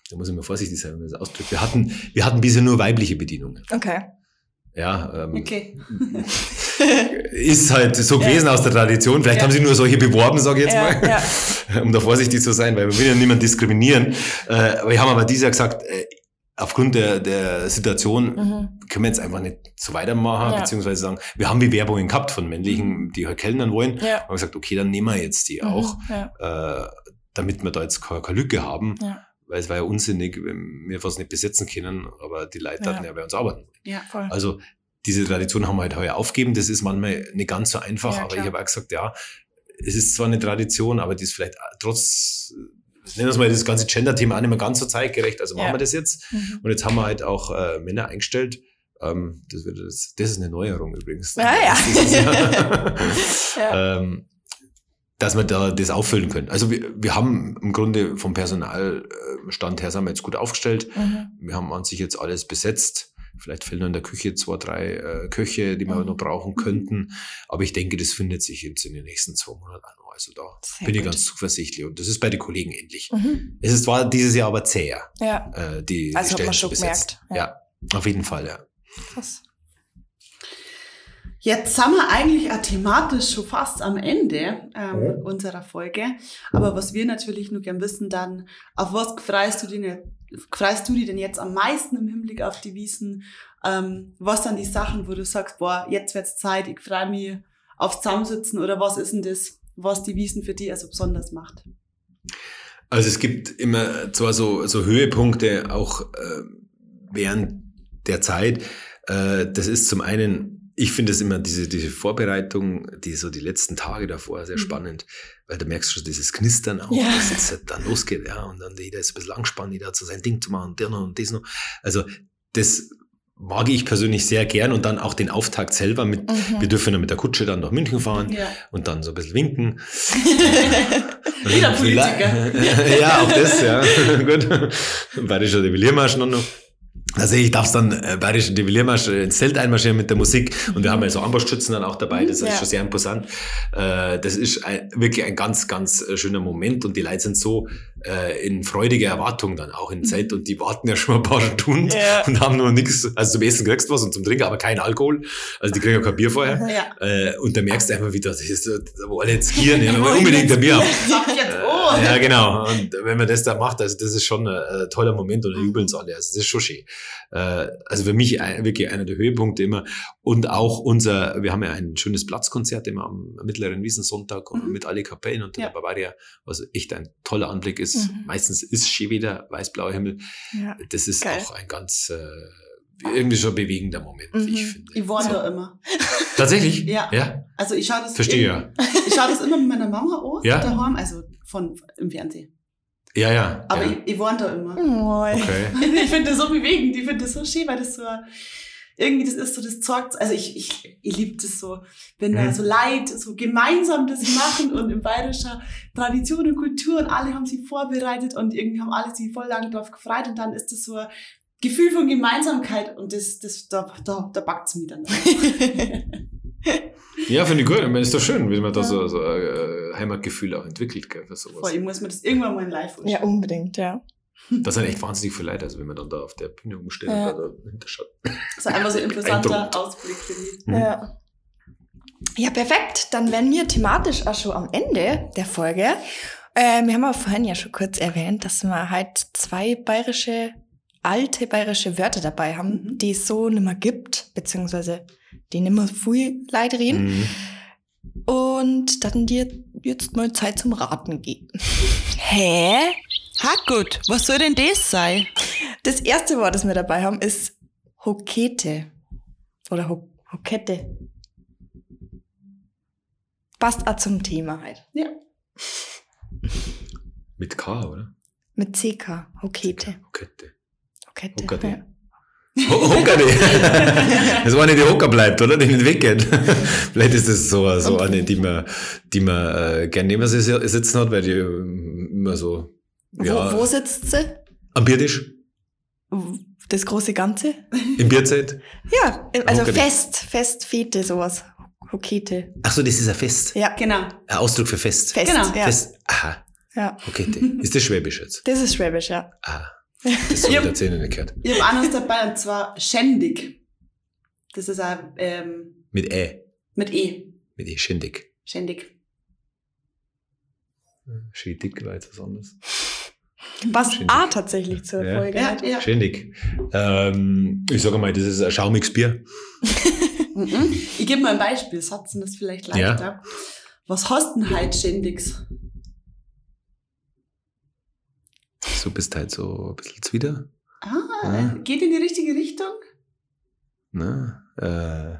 da muss ich mal vorsichtig sein, wenn man das ausdrückt. Wir hatten, wir hatten bisher nur weibliche Bedienungen. Okay. Ja, ähm, Okay. ist halt so Ja. gewesen aus der Tradition. Vielleicht Ja. haben sie nur solche beworben, sage ich jetzt Ja, mal, ja. um da vorsichtig zu sein, weil wir will ja niemanden diskriminieren. Äh, aber wir haben aber dieses Jahr gesagt, äh, aufgrund der, der Situation Mhm. können wir jetzt einfach nicht so weitermachen, Ja. beziehungsweise sagen, wir haben Bewerbungen gehabt von männlichen, die halt kellnern wollen. Ja. haben gesagt, okay, dann nehmen wir jetzt die auch, Mhm. Ja. äh, damit wir da jetzt keine, keine Lücke haben. Ja. Weil es war ja unsinnig, wenn wir was nicht besetzen können, aber die Leute Ja. hatten ja bei uns arbeiten. Ja. Voll. Also diese Tradition haben wir halt heuer aufgeben. Das ist manchmal nicht ganz so einfach, Ja, aber klar. ich habe auch gesagt, ja, es ist zwar eine Tradition, aber die ist vielleicht trotz, nennen wir es mal das ganze Gender-Thema auch nicht mehr ganz so zeitgerecht. Also machen Ja. wir das jetzt. Mhm. Und jetzt haben wir halt auch äh, Männer eingestellt. Ähm, das, wird, das, das ist eine Neuerung übrigens. Ah, ja. Ja. ähm, dass wir da das auffüllen können. Also wir, wir haben im Grunde vom Personalstand her sind wir jetzt gut aufgestellt. Mhm. Wir haben an sich jetzt alles besetzt. Vielleicht fehlen noch in der Küche zwei, drei äh, Köche, die wir Mhm. noch brauchen könnten. Aber ich denke, das findet sich jetzt in den nächsten zwei Monaten noch. Also da Sehr bin ich gut. ganz zuversichtlich. Und das ist bei den Kollegen ähnlich. Mhm. Es ist zwar dieses Jahr aber zäher, Ja, äh, die, Also hat die man Stellen schon zu besetzen. gemerkt, ja. Ja. auf jeden Fall, ja. krass. Jetzt sind wir eigentlich thematisch schon fast am Ende ähm, unserer Folge. Aber was wir natürlich nur gern wissen, dann, auf was freust du, dich, freust du dich denn jetzt am meisten im Hinblick auf die Wiesen? Ähm, was sind die Sachen, wo du sagst, boah, jetzt wird's Zeit, ich freue mich aufs Zusammensitzen oder was ist denn das, was die Wiesen für dich also besonders macht? Also es gibt immer zwar so, so Höhepunkte auch äh, während der Zeit. Äh, das ist zum einen, ich finde es immer diese, diese Vorbereitung, die so die letzten Tage davor sehr Mhm. spannend, weil du merkst schon dieses Knistern auch, Ja. dass es halt dann losgeht, ja, und dann jeder ist ein bisschen angespannt, jeder hat so sein Ding zu machen, der noch und das noch. Also das mag ich persönlich sehr gern und dann auch den Auftakt selber mit, Mhm. wir dürfen dann mit der Kutsche dann nach München fahren Ja. und dann so ein bisschen winken. Wieder Politiker. ja, auch das, ja. Gut. Bayerischer Deviliermarsch noch. noch. Also ich darf dann äh, Bayerischen Deviliermarsch äh, ins Zelt einmarschieren mit der Musik und wir haben ja so Ambossstützen dann auch dabei, das ist Ja. schon sehr imposant. Äh, das ist ein, wirklich ein ganz, ganz äh, schöner Moment und die Leute sind so äh, in freudiger Erwartung dann auch im Zelt und die warten ja schon ein paar Stunden Ja. und haben noch nichts, also zum Essen kriegst du was und zum Trinken, aber kein Alkohol, also die kriegen ja kein Bier vorher. Ja. Äh, und da merkst du einfach wieder, das ist, da wollen jetzt gieren, ja, wollen unbedingt ein Bier haben. Oh! Ja, genau. Und wenn man das da macht, also das ist schon ein, äh, toller Moment und da jubeln sie alle. Also das ist schon schön. Äh, also für mich ein, wirklich einer der Höhepunkte immer. Und auch unser, wir haben ja ein schönes Platzkonzert immer am mittleren Wiesensonntag Mhm. mit alle Kapellen und Ja. der Bavaria, was echt ein toller Anblick ist. Mhm. Meistens ist schön wieder weiß-blauer Himmel. Ja. Das ist Geil. auch ein ganz äh, irgendwie schon bewegender Moment, wie ich Mhm. finde. Ich war So. da immer. Tatsächlich? Ja. Ja, Also ich schaue das, verstehe immer- ja. ich schaue das immer mit meiner Mama an, Ja. daheim, also von, im Fernsehen. Ja, ja. Aber ja. ich, ich war da immer. Oh, Okay. Ich finde das so bewegend, ich finde das so schön, weil das so irgendwie das ist so, das zeigt, also ich, ich, ich liebe das so, wenn da Mhm. so Leute so gemeinsam das machen und in bayerischer Tradition und Kultur und alle haben sich vorbereitet und irgendwie haben alle sich voll lang drauf gefreut und dann ist das so ein Gefühl von Gemeinsamkeit und das, das, da, da, da backt's mich dann. Ja, finde ich gut. Ich meine, ist doch schön, wie man da Ja. so, so äh, Heimatgefühl auch entwickelt, gell, für sowas. Voll, ich muss mir das irgendwann mal in live anschauen. ja, unbedingt, ja. Das sind echt wahnsinnig viele Leute, also wenn man dann da auf der Bühne umsteht Ja. und da dahinter schaut. Das ist einfach so ein Eindruckend. Ausblick für mich. Mhm. Ja. Ja, perfekt. Dann wären wir thematisch auch schon am Ende der Folge. Äh, wir haben aber vorhin ja schon kurz erwähnt, dass wir halt zwei bayerische, alte bayerische Wörter dabei haben, Mhm. die es so nimmer gibt, beziehungsweise die nimmer viel Leute reden. Mhm. Und dann dir jetzt mal Zeit zum Raten geben. Hä? Hackgut, was soll denn das sein? Das erste Wort, das wir dabei haben, ist Hokete. Oder Ho Hokette. Passt auch zum Thema halt. Ja. Mit K, oder? Mit CK. Hokete. Hokette. Hokette. Hokerte. Ja. Ho Hockerte. das war eine, die Hocker bleibt, oder? Die nicht weggeht. Vielleicht ist das so, so eine, die man, die man äh, gerne neben sich sitzen hat, weil die ähm, immer so ja, Wo, wo sitzt sie? am Biertisch, Das große Ganze? im Bierzelt. Ja, also Hokerte. Fest, Fest, Fete, sowas. Hokete. Ach so, das ist ein Fest. Ja, Genau. Ein Ausdruck für Fest. Fest. Genau. Ja. Fest. Aha, ja. Hokette. Ist das Schwäbisch jetzt? Das ist Schwäbisch, ja. Ah, das Ja. ich erzählen nicht gehört. Ich habe eines dabei und zwar Schändig. Das ist ein, ähm, Mit Ä. mit E. Mit E, Schindig. Schändig. Schädig war jetzt was anderes. Passt Schändig. A tatsächlich zur Ja. Folge. Ja, halt. ja. Schindig. Ähm, ich sage mal, das ist ein schaumiges Bier. Mhm. Ich gebe mal ein Beispiel, Satz, das vielleicht leichter. Was hast denn halt Schändigs? So bist halt so ein bisschen zwider. Ah, Ja. geht in die richtige Richtung? Ne? Äh,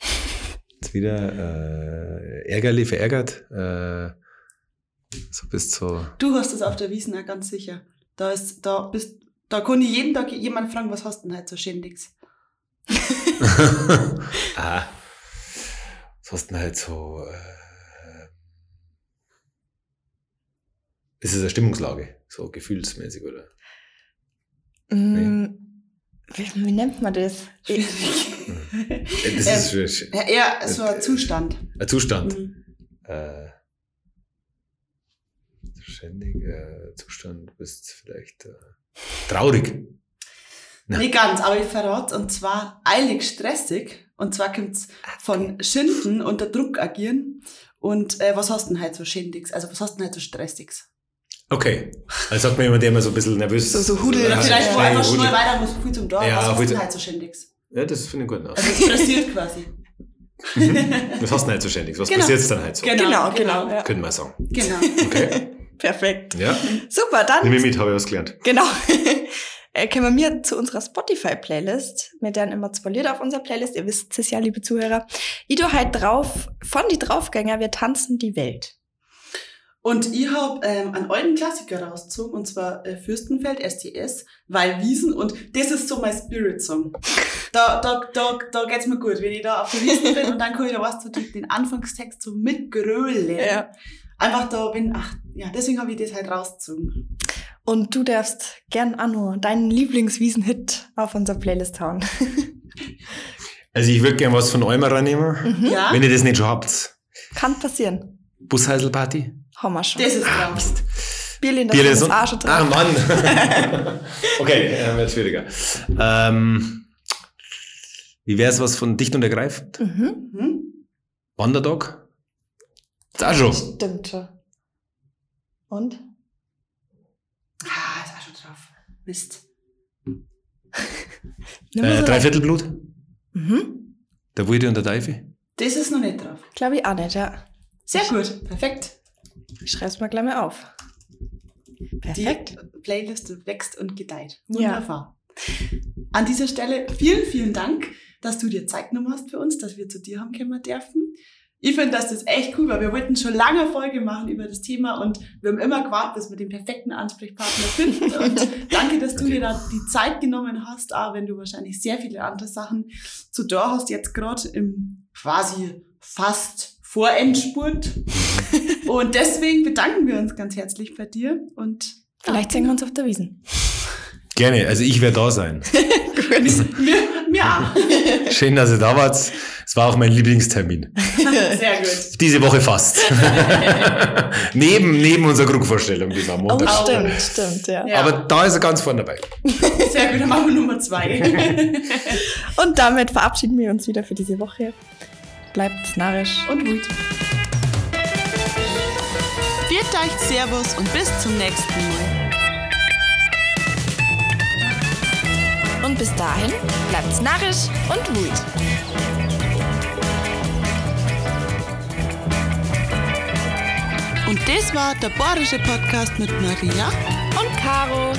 zwider, äh, ärgerlich, verärgert. Äh, so bist so. Du hast es auf der Wiesn ja ganz sicher. Da ist, da bist, da kann ich jeden Tag jemand fragen, was hast denn halt so Schändigs? ah. Was hast du denn halt so. Äh, ist es eine Stimmungslage? So gefühlsmäßig, oder? Mm, Wie, wie nennt man das? Äh, Das Ähm, ist schwierig. Ja, eher so ein Zustand. Ein Zustand. Mhm. Äh, ständig äh, Zustand, du bist vielleicht äh, traurig. Ja. Nicht ganz, aber ich verrate und zwar eilig stressig. Und zwar kommt's von Schinden unter Druck agieren. Und äh, was hast du denn halt so Schindiges? Also was hast du denn halt so Stressiges? Okay. Also sagt mir jemand, der immer so ein bisschen nervös So- so Hudel- Ja, vielleicht wo schnell einfach schnell weiter muss, viel zum Dorf. Ja, was hast du denn halt so Schindiges? Ja, das finde ich gut. Aus. Also es passiert quasi. Was hast du denn halt so ständig? Was Genau. passiert dann halt so? Genau, Genau, genau. Ja. Können wir sagen. Genau. Okay. Perfekt. Ja. Super, dann. Nimm mich mit, habe ich was gelernt. Genau. Äh, Kommen wir mir zu unserer Spotify-Playlist. Wir werden immer zwei Lieder auf unserer Playlist. Ihr wisst es ja, liebe Zuhörer. Ich tu halt drauf, von die Draufgänger, wir tanzen die Welt. Und ich hab ähm, einen alten Klassiker rausgezogen, und zwar äh, Fürstenfeld, STS, weil Wiesen, und das ist so mein Spirit-Song. Da, da, da, da geht's mir gut, wenn ich da auf der Wiesen bin und dann kann ich da was so den den Anfangstext so mitgrölen. Einfach da bin, ach, ja, deswegen habe ich das halt rausgezogen. Und du darfst gern Anno deinen Lieblingswiesen-Hit auf unserer Playlist hauen. Also ich würde gerne was von Eumer reinnehmen, Mhm. Ja, wenn ihr das nicht schon habt. Kann passieren. Busheiselparty? Haben wir schon. das ist drauf. Bierlin, das ist auch schon Ah, drin. Mann. okay, äh, wird schwieriger. Ähm, wie wäre es was von dicht und ergreifend? Mhm. Hm? Wanderdog? Ist auch schon. Stimmt schon. Und? Ah, ist auch schon drauf. Mist. Äh, so Dreiviertelblut? Mhm. Der Wulde und der Teufel? Das ist noch nicht drauf. Glaube ich auch nicht, ja. Sehr gut, perfekt. Ich schreib's mal gleich mal auf. Perfekt. Die Playlist wächst und gedeiht. Ja. Wunderbar. An dieser Stelle vielen, vielen Dank, dass du dir Zeit genommen hast für uns, dass wir zu dir haben kommen dürfen. Ich finde, dass das echt cool war. Wir wollten schon lange Folge machen über das Thema und wir haben immer gewartet, dass wir den perfekten Ansprechpartner finden. Und danke, dass du dir da die Zeit genommen hast, auch wenn du wahrscheinlich sehr viele andere Sachen zu da hast, jetzt gerade im quasi fast Vorendspurt. Und deswegen bedanken wir uns ganz herzlich bei dir und Vielleicht sehen wir uns auf der Wiesen. Gerne, also ich werde da sein. wir, auch. Schön, dass ihr da wart. Es war auch mein Lieblingstermin. Sehr gut. Diese Woche fast. neben, neben unserer Grundvorstellung, die wir am Oh, Montag Au. stimmt, stimmt, ja. Ja. Aber da ist er ganz vorne dabei. Sehr gut, dann machen wir Nummer zwei. Und damit verabschieden wir uns wieder für diese Woche. Bleibt narrisch. Und gut. Viert euch Servus und bis zum nächsten Mal. Und bis dahin bleibt's narrisch und wut. Und das war der Bayerische Podcast mit Maria Und Caro.